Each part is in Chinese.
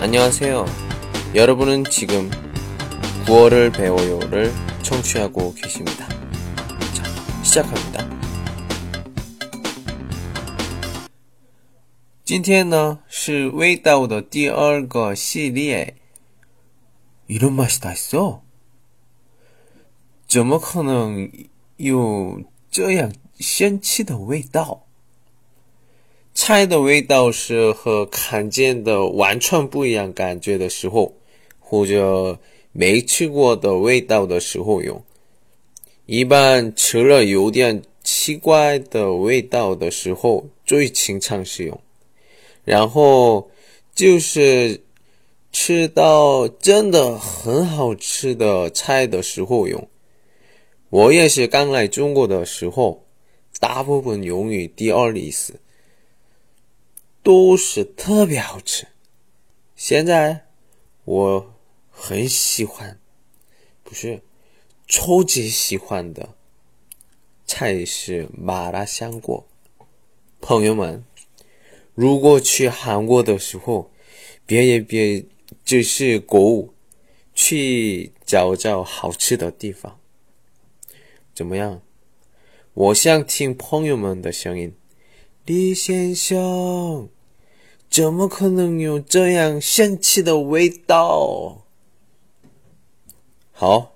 안녕하세요. 여러분은 지금 구어를 배워요를 청취하고 계십니다. 자, 시작합니다. 今天呢是味道的第二个系列。 이런 맛이 다 있어? 怎么可能有这样仙气的味道？ 菜的味道是和看见的完全不一样感觉的时候，或者没吃过的味道的时候用。一般吃了有点奇怪的味道的时候，最经常使用。然后就是吃到真的很好吃的菜的时候用。我也是刚来中国的时候，大部分用于第二意思。都是特别好吃。现在我很喜欢，不是超级喜欢的菜是麻辣香锅。朋友们，如果去韩国的时候，别也别只是购物，去找找好吃的地方。怎么样？我想听朋友们的声音，李先生。怎么可能有这样神奇的味道？好，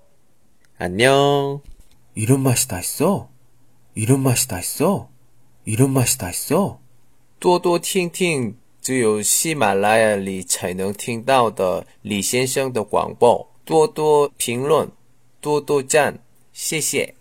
안녕이런맛이다있어이런맛이다있어이런맛이다있어多多听听只有喜马拉雅里才能听到的李先生的广播，多多评论，多多赞，谢谢。